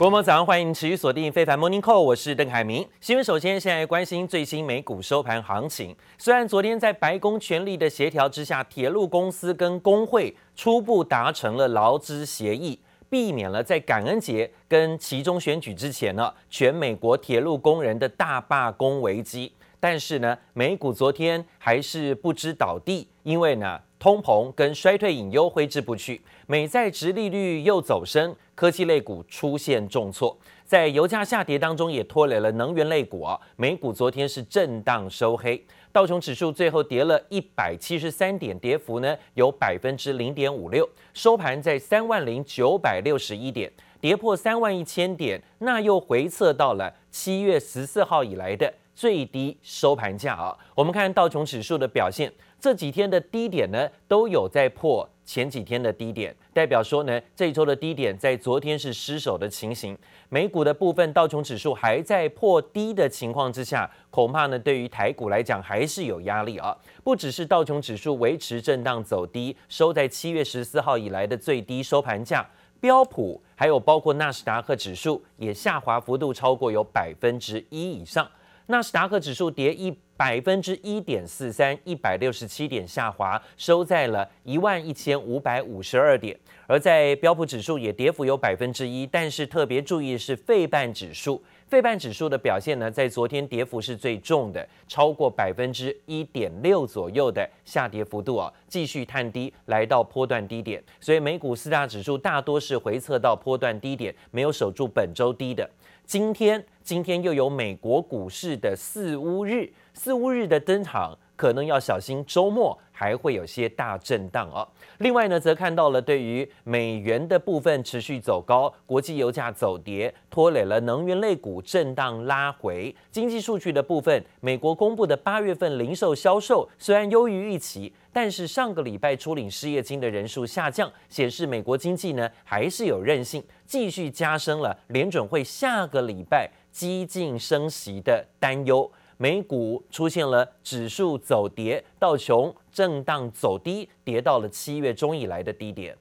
各位早上欢迎持续锁定非凡 Morning Call，我是邓凯明。新闻首先现在关心最新美股收盘行情。虽然昨天在白宫全力的协调之下，铁路公司跟工会初步达成了劳资协议，避免了在感恩节跟期中选举之前呢，全美国铁路工人的大罢工危机。但是呢，美股昨天还是不知倒地，因为呢，通膨跟衰退隐忧挥之不去，美债值利率又走升，科技类股出现重挫，在油价下跌当中也拖累了能源类股啊。美股昨天是震荡收黑，道琼指数最后跌了一百七十三点，跌幅呢有百分之零点五六，收盘在三万零九百六十一点，跌破三万一千点，那又回测到了七月十四号以来的最低收盘价啊。我们看道琼指数的表现。这几天的低点呢，都有在破前几天的低点，代表说呢，这一周的低点在昨天是失守的情形。美股的部分，道琼指数还在破低的情况之下，恐怕呢，对于台股来讲还是有压力啊。不只是道琼指数维持震荡走低，收在七月十四号以来的最低收盘价，标普还有包括纳斯达克指数也下滑幅度超过有百分之一以上。纳斯达克指数跌一百分之一点四三，一百六十七点下滑，收在了一万一千五百五十二点。而在标普指数也跌幅有百分之一，但是特别注意的是费半指数，费半指数的表现呢，在昨天跌幅是最重的，超过百分之一点六左右的下跌幅度啊，继续探低，来到波段低点。所以美股四大指数大多是回测到波段低点，没有守住本周低的。今天，今天又有美国股市的四乌日，四五日的登场，可能要小心周末还会有些大震荡哦。另外呢，则看到了对于美元的部分持续走高，国际油价走跌，拖累了能源类股震荡拉回。经济数据的部分，美国公布的八月份零售销售虽然优于预期。但是上个礼拜初领失业金的人数下降，显示美国经济呢还是有韧性，继续加深了联准会下个礼拜激进升息的担忧。美股出现了指数走跌，道琼震荡走低，跌到了七月中以来的低点。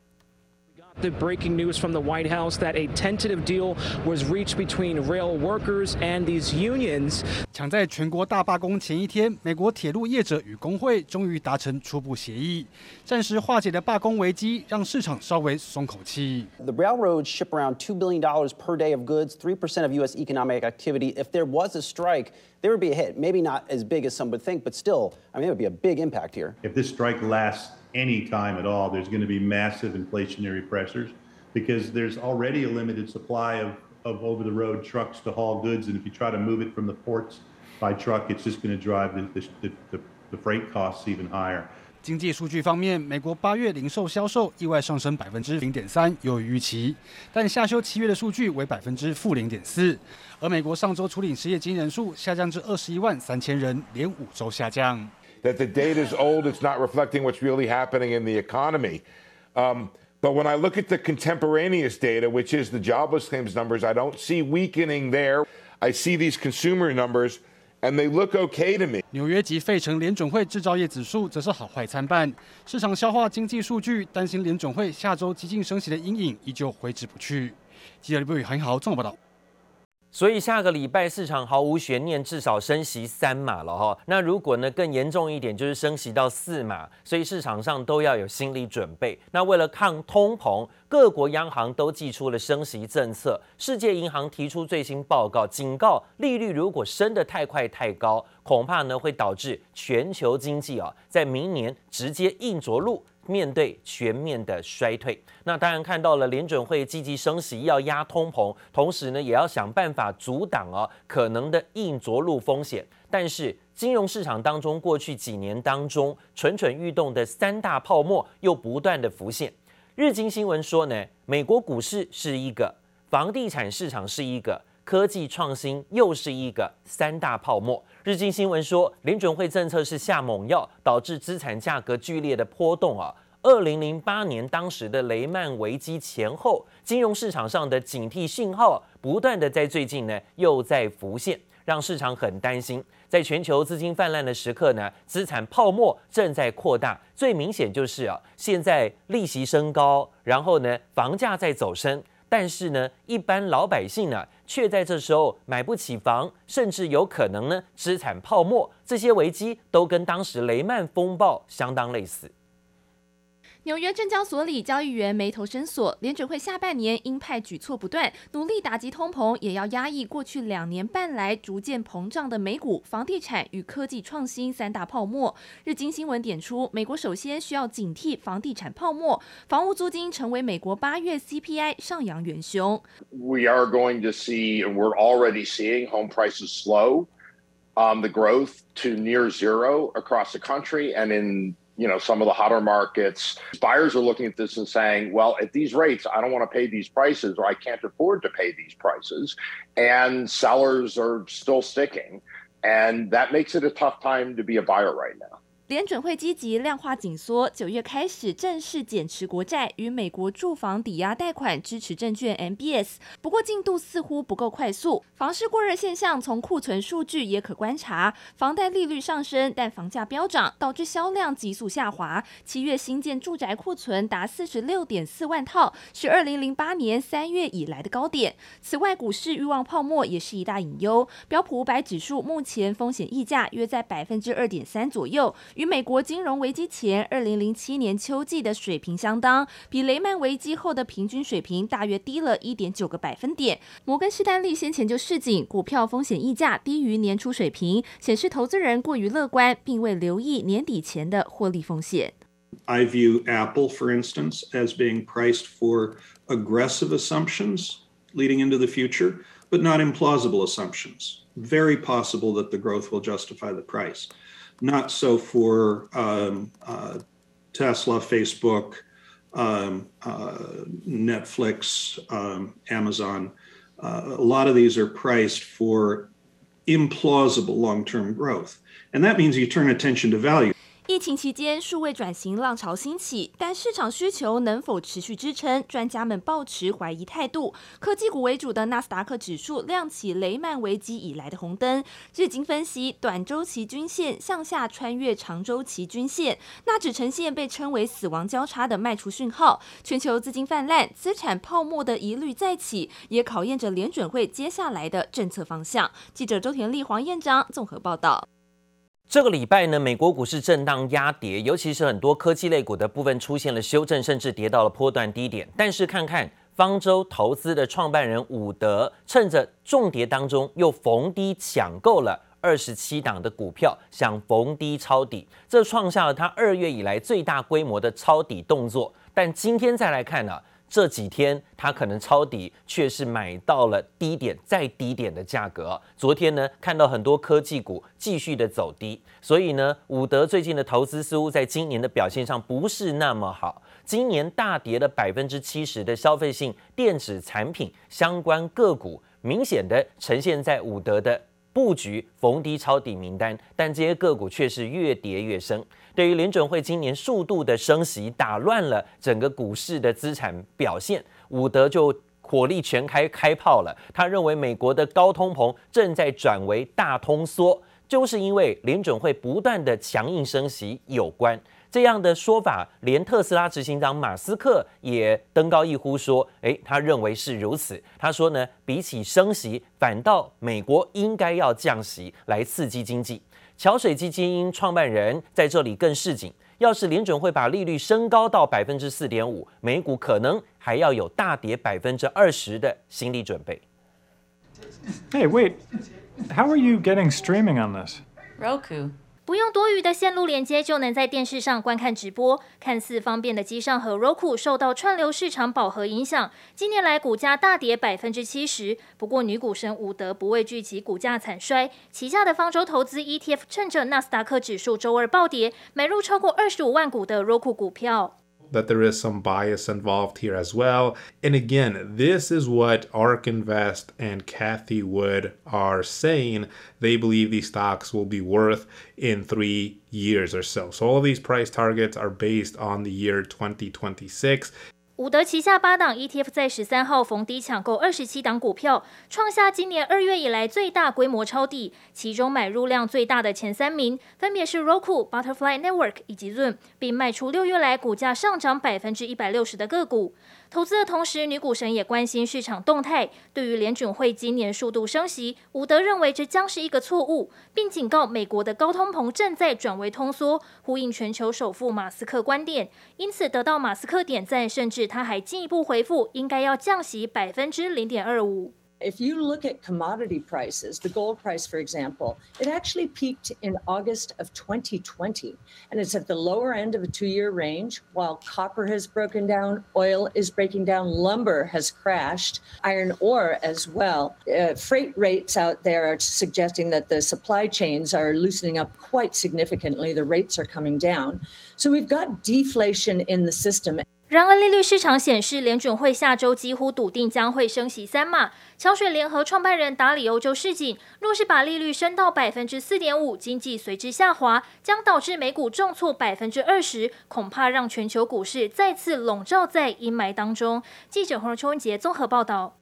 The breaking news from the White House that a tentative deal was reached between rail workers and these unions. 抢在全国大罢工前一天，美国铁路业者与工会终于达成初步协议，暂时化解了罢工危机，让市场稍微松口气。The railroads ship around two billion dollars per day of goods, three percent of U.S. economic activity. If there was a strike, there would be a hit. Maybe not as big as some would think, but still, I mean, it would be a big impact here. If this strike lasts any time at all, there's going to be massive inflationary pressures because there's already a limited supply of, of over the road trucks to haul goods. And if you try to move it from the ports by truck, it's just going to drive the, the, the, the freight costs even higher. 经济数据方面，美国八月零售销售意外上升百分之零点三，优于预期，但下修七月的数据为百分之负零点四。而美国上周初领失业金人数下降至二十一万三千人，连五周下降。 that the data is old, it's not reflecting what's really happening in the economy. Um, but when I look at the contemporaneous data, which is the jobless claims numbers, I don't see weakening there. I see these consumer numbers, and they look okay to me. 纽约及费城联准会制造业指数则是好坏参半，市场消化经济数据，担心联准会下周激进升息的阴影依旧挥之不去。记者李博宇、韩豪综合报道。 所以下个礼拜市场毫无悬念，至少升息三码了哈。那如果呢更严重一点，就是升息到四码，所以市场上都要有心理准备。那为了抗通膨，各国央行都祭出了升息政策。世界银行提出最新报告，警告利率如果升得太快太高，恐怕呢会导致全球经济啊在明年直接硬着陆。面对全面的衰退，那当然看到了联准会积极升息，要压通膨，同时呢，也要想办法阻挡哦可能的硬着陆风险。但是金融市场当中过去几年当中蠢蠢欲动的三大泡沫又不断的浮现。日经新闻说呢，美国股市是一个，房地产市场是一个，科技创新又是一个，三大泡沫。日经新闻说，联准会政策是下猛药，导致资产价格剧烈的波动啊。二零零八年当时的雷曼危机前后，金融市场上的警惕信号不断的在最近呢又在浮现，让市场很担心。在全球资金泛滥的时刻呢，资产泡沫正在扩大。最明显就是啊，现在利息升高，然后呢房价在走升。但是呢，一般老百姓呢，却在这时候买不起房，甚至有可能呢，资产泡沫。这些危机都跟当时雷曼风暴相当类似。纽约证交所里，交易员眉头深锁。联准会下半年鹰派举措不断，努力打击通膨，也要压抑过去两年半来逐渐膨胀的美股房地产与科技创新三大泡沫。日经新闻点出，美国首先需要警惕房地产泡沫，房屋租金成为美国八月 CPI 上扬元凶。We are going to see, and we're already seeing home prices slow, um, the growth to near zero across the country and in you know, some of the hotter markets. Buyers are looking at this and saying, well, at these rates, I don't want to pay these prices or I can't afford to pay these prices. And sellers are still sticking. And that makes it a tough time to be a buyer right now. 联准会积极量化紧缩，九月开始正式减持国债与美国住房抵押贷款支持证券 MBS，不过进度似乎不够快速。房市过热现象从库存数据也可观察，房贷利率上升，但房价飙涨，导致销量急速下滑。七月新建住宅库存达四十六点四万套，是二零零八年三月以来的高点。此外，股市欲望泡沫也是一大隐忧。标普五百指数目前风险溢价约在百分之二点三左右。与美国金融危机前二零零七年秋季的水平相当，比雷曼危机后的平均水平大约低了一点九个百分点。摩根士丹利先前就示警，股票风险溢价低于年初水平，显示投资人过于乐观，并未留意年底前的获利风险。I view Apple, for instance, as being priced for aggressive assumptions leading into the future, but not implausible assumptions. Very possible that the growth will justify the price. Not so for um, uh, Tesla, Facebook, um, uh, Netflix, um, Amazon. Uh, a lot of these are priced for implausible long term growth. And that means you turn attention to value. 疫情期间，数位转型浪潮兴起，但市场需求能否持续支撑？专家们抱持怀疑态度。科技股为主的纳斯达克指数亮起雷曼危机以来的红灯。日经分析，短周期均线向下穿越长周期均线，纳指呈现被称为死亡交叉的卖出讯号。全球资金泛滥、资产泡沫的疑虑再起，也考验着联准会接下来的政策方向。记者周田丽、黄彦章综合报道。这个礼拜呢，美国股市震荡压跌，尤其是很多科技类股的部分出现了修正，甚至跌到了波段低点。但是看看方舟投资的创办人伍德，趁着重跌当中又逢低抢购了二十七档的股票，想逢低抄底，这创下了他二月以来最大规模的抄底动作。但今天再来看呢、这几天他可能抄底，却是买到了低点再低点的价格。昨天呢，看到很多科技股继续的走低，所以呢，伍德最近的投资似乎在今年的表现上不是那么好。今年大跌了百分之七十的消费性电子产品相关个股，明显的呈现在伍德的布局逢低抄底名单，但这些个股却是越跌越深。对于联准会今年数度的升息，打乱了整个股市的资产表现，伍德就火力全开开炮了。他认为美国的高通膨正在转为大通缩，就是因为联准会不断的强硬升息有关。这样的说法，连特斯拉执行长马斯克也登高一呼说：“诶，他认为是如此。他说呢，比起升息，反倒美国应该要降息来刺激经济。”桥水基金创办人在这里更示警：要是联准会把利率升高到百分之四点五，美股可能还要有大跌百分之二十的心理准备。Hey, wait, how are you getting streaming on this? Roku. 不用多余的线路连接就能在电视上观看直播，看似方便的机上和 Roku 受到串流市场饱和影响，近年来股价大跌百分之七十。不过女股神伍德不畏惧其股价惨衰，旗下的方舟投资 ETF 趁着纳斯达克指数周二暴跌，买入超过二十五万股的 Roku 股票。That there is some bias involved here as well. And again, this is what ARK Invest and Kathy Wood are saying. They believe these stocks will be worth in three years or so. So all of these price targets are based on the year 2026. 伍德旗下八档 ETF 在十三号逢低抢购二十七档股票，创下今年二月以来最大规模抄底。其中买入量最大的前三名分别是 Roku、Butterfly Network 以及 Zoom，并卖出六月来股价上涨百分之一百六十的个股。投资的同时，女股神也关心市场动态。对于联准会今年速度升息，伍德认为这将是一个错误，并警告美国的高通膨正在转为通缩，呼应全球首富马斯克观点。因此得到马斯克点赞，甚至他还进一步回复，应该要降息百分之零点二五。If you look at commodity prices, the gold price, for example, it actually peaked in August of 2020, and it's at the lower end of a two year range. While copper has broken down, oil is breaking down, lumber has crashed, iron ore as well. Uh, freight rates out there are suggesting that the supply chains are loosening up quite significantly. The rates are coming down. So we've got deflation in the system. 然而，利率市场显示，联准会下周几乎笃定将会升息三码。桥水联合创办人达里欧洲市井，若是把利率升到百分之四点五，经济随之下滑，将导致美股重挫百分之二十，恐怕让全球股市再次笼罩在阴霾当中。记者黄秋文杰综合报道。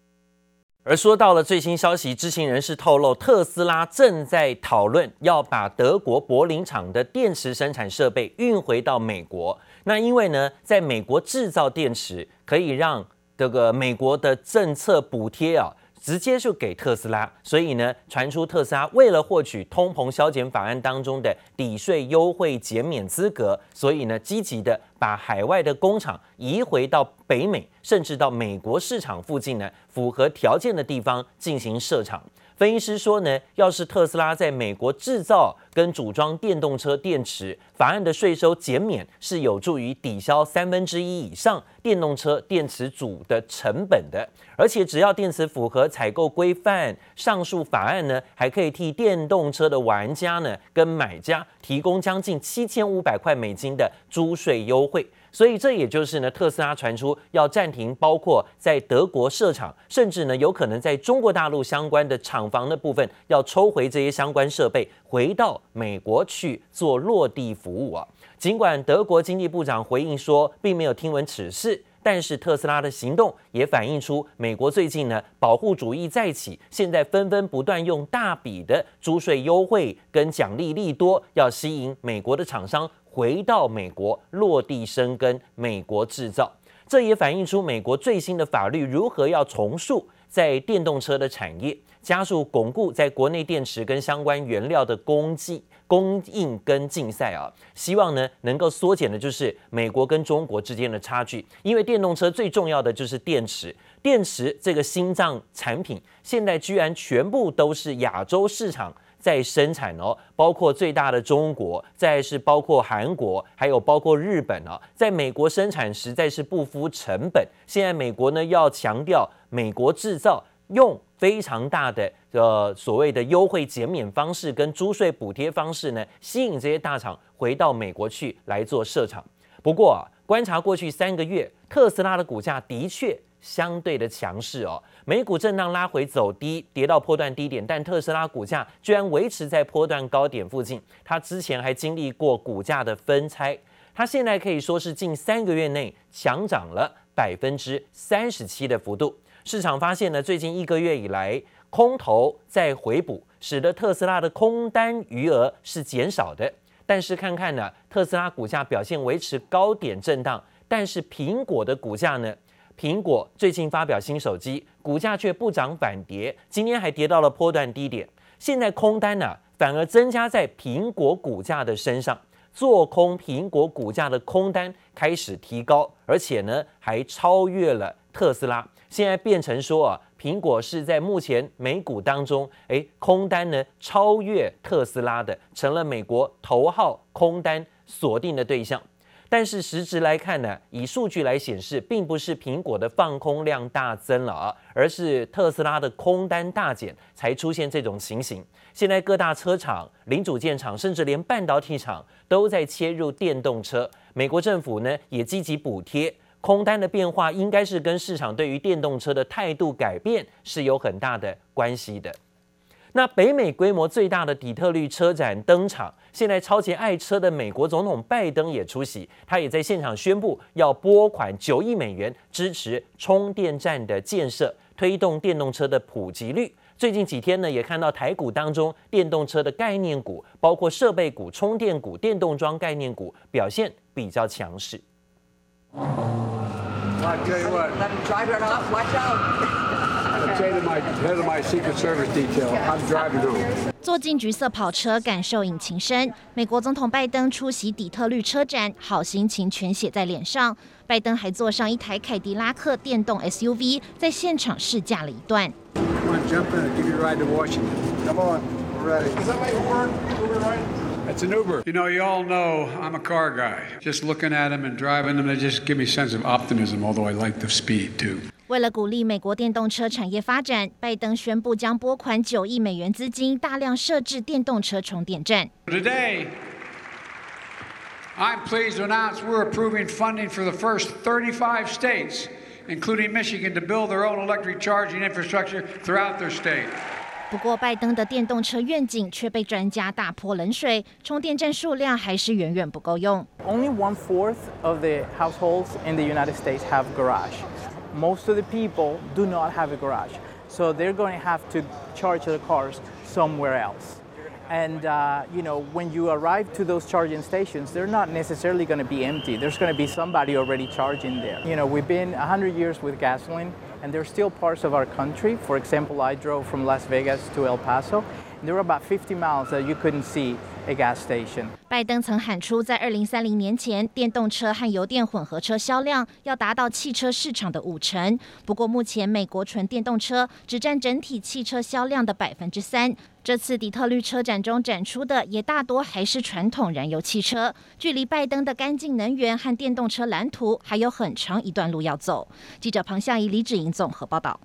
而说到了最新消息，知情人士透露，特斯拉正在讨论要把德国柏林厂的电池生产设备运回到美国。那因为呢，在美国制造电池可以让这个美国的政策补贴啊。直接就给特斯拉，所以呢，传出特斯拉为了获取通膨削减法案当中的抵税优惠减免资格，所以呢，积极的把海外的工厂移回到北美，甚至到美国市场附近呢，符合条件的地方进行设厂。分析师说呢，要是特斯拉在美国制造跟组装电动车电池，法案的税收减免是有助于抵消三分之一以上电动车电池组的成本的。而且只要电池符合采购规范，上述法案呢，还可以替电动车的玩家呢跟买家提供将近七千五百块美金的租税优惠。所以这也就是呢，特斯拉传出要暂停，包括在德国设厂，甚至呢有可能在中国大陆相关的厂房的部分，要抽回这些相关设备，回到美国去做落地服务啊。尽管德国经济部长回应说，并没有听闻此事，但是特斯拉的行动也反映出美国最近呢保护主义再起，现在纷纷不断用大笔的租税优惠跟奖励利多，要吸引美国的厂商。回到美国落地生根，美国制造，这也反映出美国最新的法律如何要重塑在电动车的产业，加速巩固在国内电池跟相关原料的供给、供应跟竞赛啊。希望呢能够缩减的就是美国跟中国之间的差距，因为电动车最重要的就是电池，电池这个心脏产品现在居然全部都是亚洲市场。在生产哦，包括最大的中国，再是包括韩国，还有包括日本哦，在美国生产实在是不敷成本。现在美国呢要强调美国制造，用非常大的呃所谓的优惠减免方式跟租税补贴方式呢，吸引这些大厂回到美国去来做设厂。不过啊，观察过去三个月，特斯拉的股价的确。相对的强势哦，美股震荡拉回走低，跌到波段低点，但特斯拉股价居然维持在波段高点附近。它之前还经历过股价的分拆，它现在可以说是近三个月内强涨了百分之三十七的幅度。市场发现呢，最近一个月以来空头在回补，使得特斯拉的空单余额是减少的。但是看看呢，特斯拉股价表现维持高点震荡，但是苹果的股价呢？苹果最近发表新手机，股价却不涨反跌，今天还跌到了波段低点。现在空单呢、反而增加在苹果股价的身上，做空苹果股价的空单开始提高，而且呢，还超越了特斯拉。现在变成说啊，苹果是在目前美股当中，诶，空单呢超越特斯拉的，成了美国头号空单锁定的对象。但是实质来看呢，以数据来显示，并不是苹果的放空量大增了啊，而是特斯拉的空单大减，才出现这种情形。现在各大车厂、零组件厂，甚至连半导体厂都在切入电动车。美国政府呢也积极补贴，空单的变化应该是跟市场对于电动车的态度改变是有很大的关系的。那北美规模最大的底特律车展登场，现在超级爱车的美国总统拜登也出席，他也在现场宣布要拨款九亿美元支持充电站的建设，推动电动车的普及率。最近几天呢，也看到台股当中电动车的概念股，包括设备股、充电股、电动桩概念股表现比较强势。I tell you what. Let him drive it off. Watch out. I tell you, my head of my Secret Service detail. I'm driving home. 坐进橘色跑车，感受引擎声。美国总统拜登出席底特律车展，好心情全写在脸上。拜登还坐上一台凯迪拉克电动 SUV，在现场试驾了一段。Come on, jump in. I'll give you a ride to Washington. Come on, we're ready. Is that my Uber? Uber ride? That's an Uber. You know, you all know I'm a car guy. Just looking at them and driving them, they just give me a sense of optimism, although I like the speed too. 为了鼓励美国电动车产业发展，拜登宣布将拨款九亿美元资金，大量设置电动车充电站。Today, I'm pleased to announce we're approving funding for the first 35 states, including Michigan, to build their own electric charging infrastructure throughout their state. 不过，拜登的电动车愿景却被专家大泼冷水，充电站数量还是远远不够用。Only one fourth of the households in the United States have garage. Most of the people do not have a garage, so they're going to have to charge their cars somewhere else. And uh, you know, when you arrive to those charging stations, they're not necessarily going to be empty. There's going to be somebody already charging there. You know, we've been 100 years with gasoline, and there's still parts of our country. For example, I drove from Las Vegas to El Paso. There were about 50 miles that you couldn't see a gas station. 拜登曾喊出，在2030年前，电动车和油电混合车销量要达到汽车市场的五成。不过，目前美国纯电动车只占整体汽车销量的百分之三。这次底特律车展中展出的也大多还是传统燃油汽车，距离拜登的干净能源和电动车蓝图还有很长一段路要走。记者庞夏怡、李芷莹综合报道。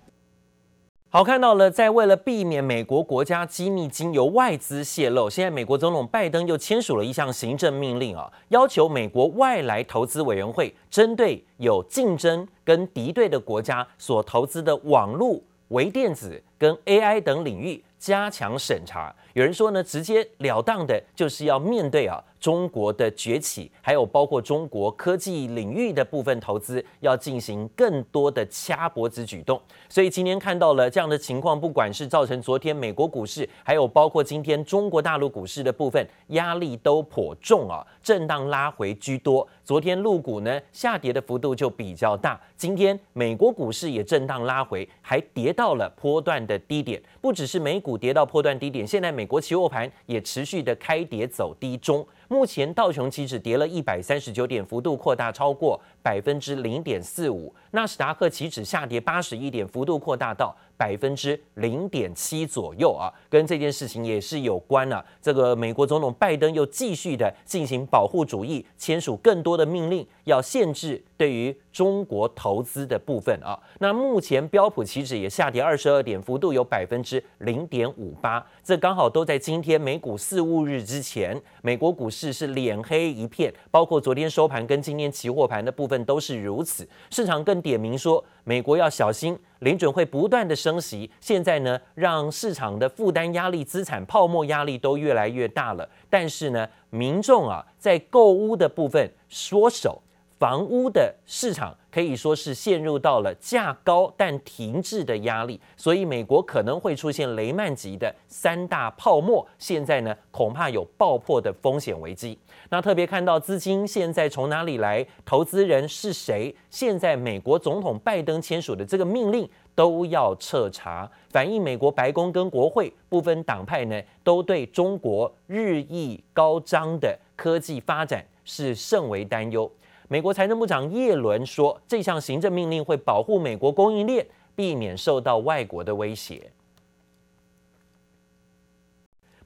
好，看到了，在为了避免美国国家机密经由外资泄露，现在美国总统拜登又签署了一项行政命令啊，要求美国外来投资委员会针对有竞争跟敌对的国家所投资的网络、微电子跟 AI 等领域加强审查。有人说呢，直截了当的就是要面对啊。中国的崛起，还有包括中国科技领域的部分投资，要进行更多的掐脖子举动。所以今天看到了这样的情况，不管是造成昨天美国股市，还有包括今天中国大陆股市的部分，压力都颇重啊，震荡拉回居多。昨天陆股呢下跌的幅度就比较大，今天美国股市也震荡拉回，还跌到了波段的低点。不只是美股跌到波段低点，现在美美国期货盘也持续的开跌走低中。目前道琼期指跌了一百三十九点，幅度扩大超过百分之零点四五。纳斯达克期指下跌八十一点，幅度扩大到百分之零点七左右啊，跟这件事情也是有关啊。这个美国总统拜登又继续的进行保护主义，签署更多的命令，要限制对于中国投资的部分啊。那目前标普期指也下跌二十二点，幅度有百分之零点五八。这刚好都在今天美股四五日之前，美国股市是脸黑一片，包括昨天收盘跟今天期货盘的部分都是如此。市场更点名说，美国要小心，联准会不断的升息，现在呢让市场的负担压力、资产泡沫压力都越来越大了。但是呢，民众啊在购屋的部分缩手。房屋的市场可以说是陷入到了价高但停滞的压力，所以美国可能会出现雷曼级的三大泡沫。现在呢，恐怕有爆破的风险危机。那特别看到资金现在从哪里来，投资人是谁？现在美国总统拜登签署的这个命令都要彻查，反映美国白宫跟国会部分党派呢，都对中国日益高涨的科技发展是甚为担忧。美国财政部长耶伦说，这项行政命令会保护美国供应链，避免受到外国的威胁。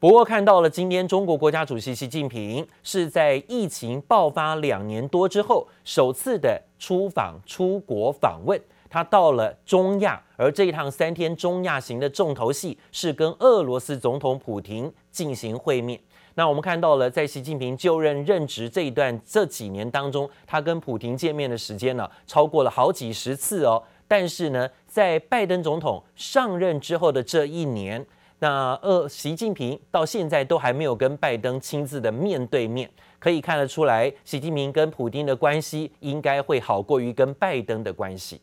不过，看到了今天中国国家主席习近平是在疫情爆发两年多之后，首次的出访出国访问，他到了中亚，而这一趟三天中亚行的重头戏是跟俄罗斯总统普京进行会面。那我们看到了，在习近平就任任职这一段这几年当中，他跟普亭见面的时间呢，超过了好几十次哦。但是呢，在拜登总统上任之后的这一年，那呃，习近平到现在都还没有跟拜登亲自的面对面，可以看得出来，习近平跟普亭的关系应该会好过于跟拜登的关系。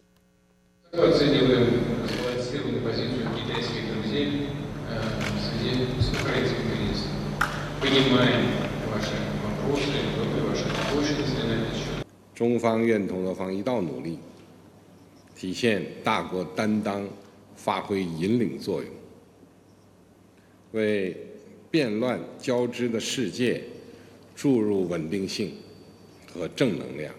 中方愿同俄方一道努力，体现大国担当，发挥引领作用，为变乱交织的世界注入稳定性和正能量。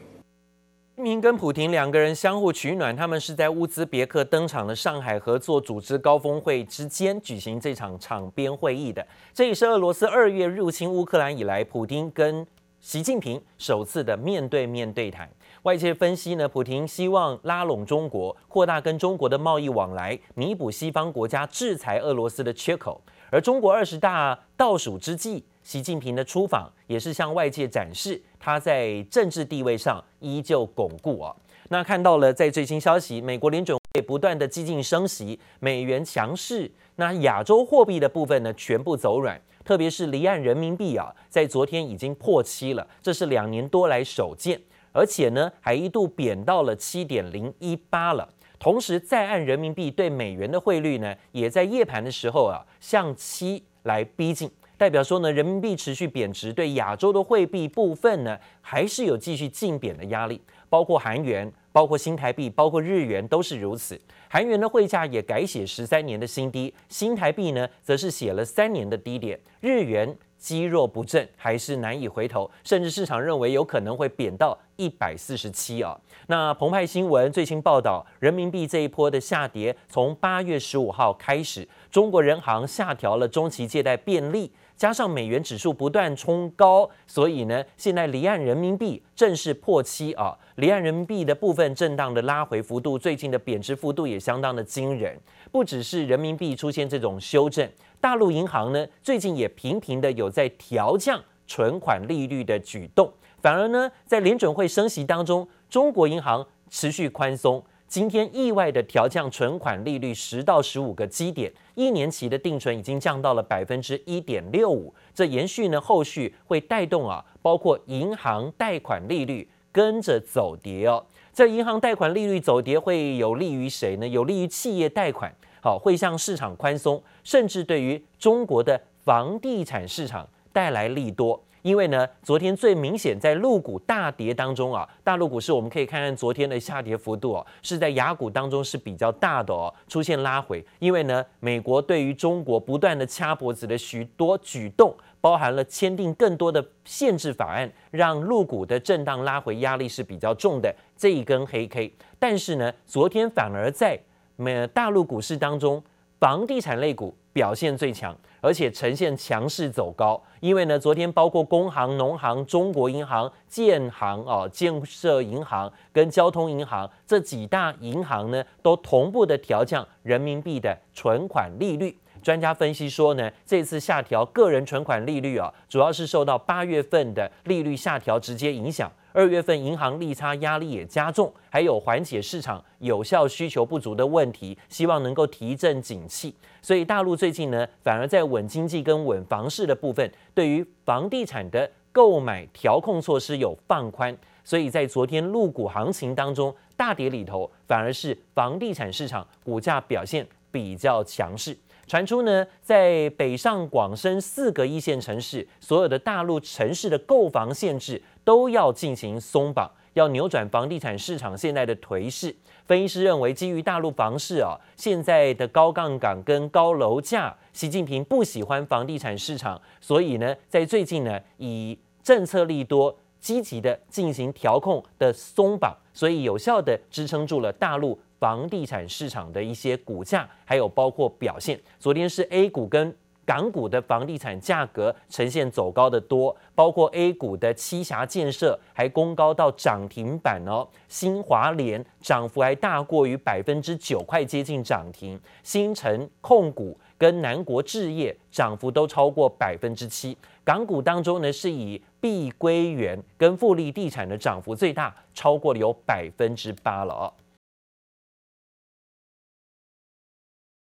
习近平跟普亭两个人相互取暖，他们是在乌兹别克登场的上海合作组织高峰会之间举行这场场边会议的。这也是俄罗斯二月入侵乌克兰以来，普亭跟习近平首次的面对面对谈。外界分析呢，普京希望拉拢中国，扩大跟中国的贸易往来，弥补西方国家制裁俄罗斯的缺口。而中国二十大倒数之际，习近平的出访也是向外界展示他在政治地位上依旧巩固啊。那看到了在最新消息，美国联准会不断的激进升息，美元强势，那亚洲货币的部分呢全部走软，特别是离岸人民币啊，在昨天已经破七了，这是两年多来首见，而且呢还一度贬到了七点零一八了。同时，在岸人民币对美元的汇率呢，也在夜盘的时候啊向七来逼近。代表说呢，人民币持续贬值，对亚洲的汇币部分呢，还是有继续竞贬的压力，包括韩元、包括新台币、包括日元都是如此。韩元的汇价也改写十三年的新低，新台币呢，则是写了三年的低点，日元积弱不振，还是难以回头，甚至市场认为有可能会贬到一百四十七啊。那澎湃新闻最新报道，人民币这一波的下跌，从八月十五号开始，中国人行下调了中期借贷便利。加上美元指数不断冲高，所以呢，现在离岸人民币正式破七啊！离岸人民币的部分震荡的拉回幅度，最近的贬值幅度也相当的惊人。不只是人民币出现这种修正，大陆银行呢，最近也频频的有在调降存款利率的举动。反而呢，在联准会升息当中，中国银行持续宽松。今天意外的调降存款利率十到十五个基点，一年期的定存已经降到了百分之一点六五。这延续呢，后续会带动啊，包括银行贷款利率跟着走跌哦。这银行贷款利率走跌会有利于谁呢？有利于企业贷款，好，会向市场宽松，甚至对于中国的房地产市场带来利多。因为呢，昨天最明显在陆股大跌当中啊，大陆股市我们可以看看昨天的下跌幅度哦，是在雅股当中是比较大的哦，出现拉回。因为呢，美国对于中国不断的掐脖子的许多举动，包含了签订更多的限制法案，让陆股的震荡拉回压力是比较重的这一根黑 K。但是呢，昨天反而在美大陆股市当中，房地产类股表现最强。而且呈现强势走高，因为呢，昨天包括工行、农行、中国银行、建行啊、建设银行跟交通银行这几大银行呢，都同步的调降人民币的存款利率。专家分析说呢，这次下调个人存款利率啊，主要是受到八月份的利率下调直接影响。二月份银行利差压力也加重，还有缓解市场有效需求不足的问题，希望能够提振景气。所以大陆最近呢，反而在稳经济跟稳房市的部分，对于房地产的购买调控措施有放宽。所以在昨天陆股行情当中，大跌里头，反而是房地产市场股价表现比较强势。传出呢，在北上广深四个一线城市，所有的大陆城市的购房限制都要进行松绑，要扭转房地产市场现在的颓势。分析师认为，基于大陆房市啊现在的高杠杆跟高楼价，习近平不喜欢房地产市场，所以呢，在最近呢，以政策利多，积极的进行调控的松绑，所以有效的支撑住了大陆。房地产市场的一些股价，还有包括表现，昨天是 A 股跟港股的房地产价格呈现走高的多，包括 A 股的栖霞建设还攻高到涨停板哦，新华联涨幅还大过于百分之九，快接近涨停，新城控股跟南国置业涨幅都超过百分之七，港股当中呢是以碧桂园跟富力地产的涨幅最大，超过了有百分之八了哦。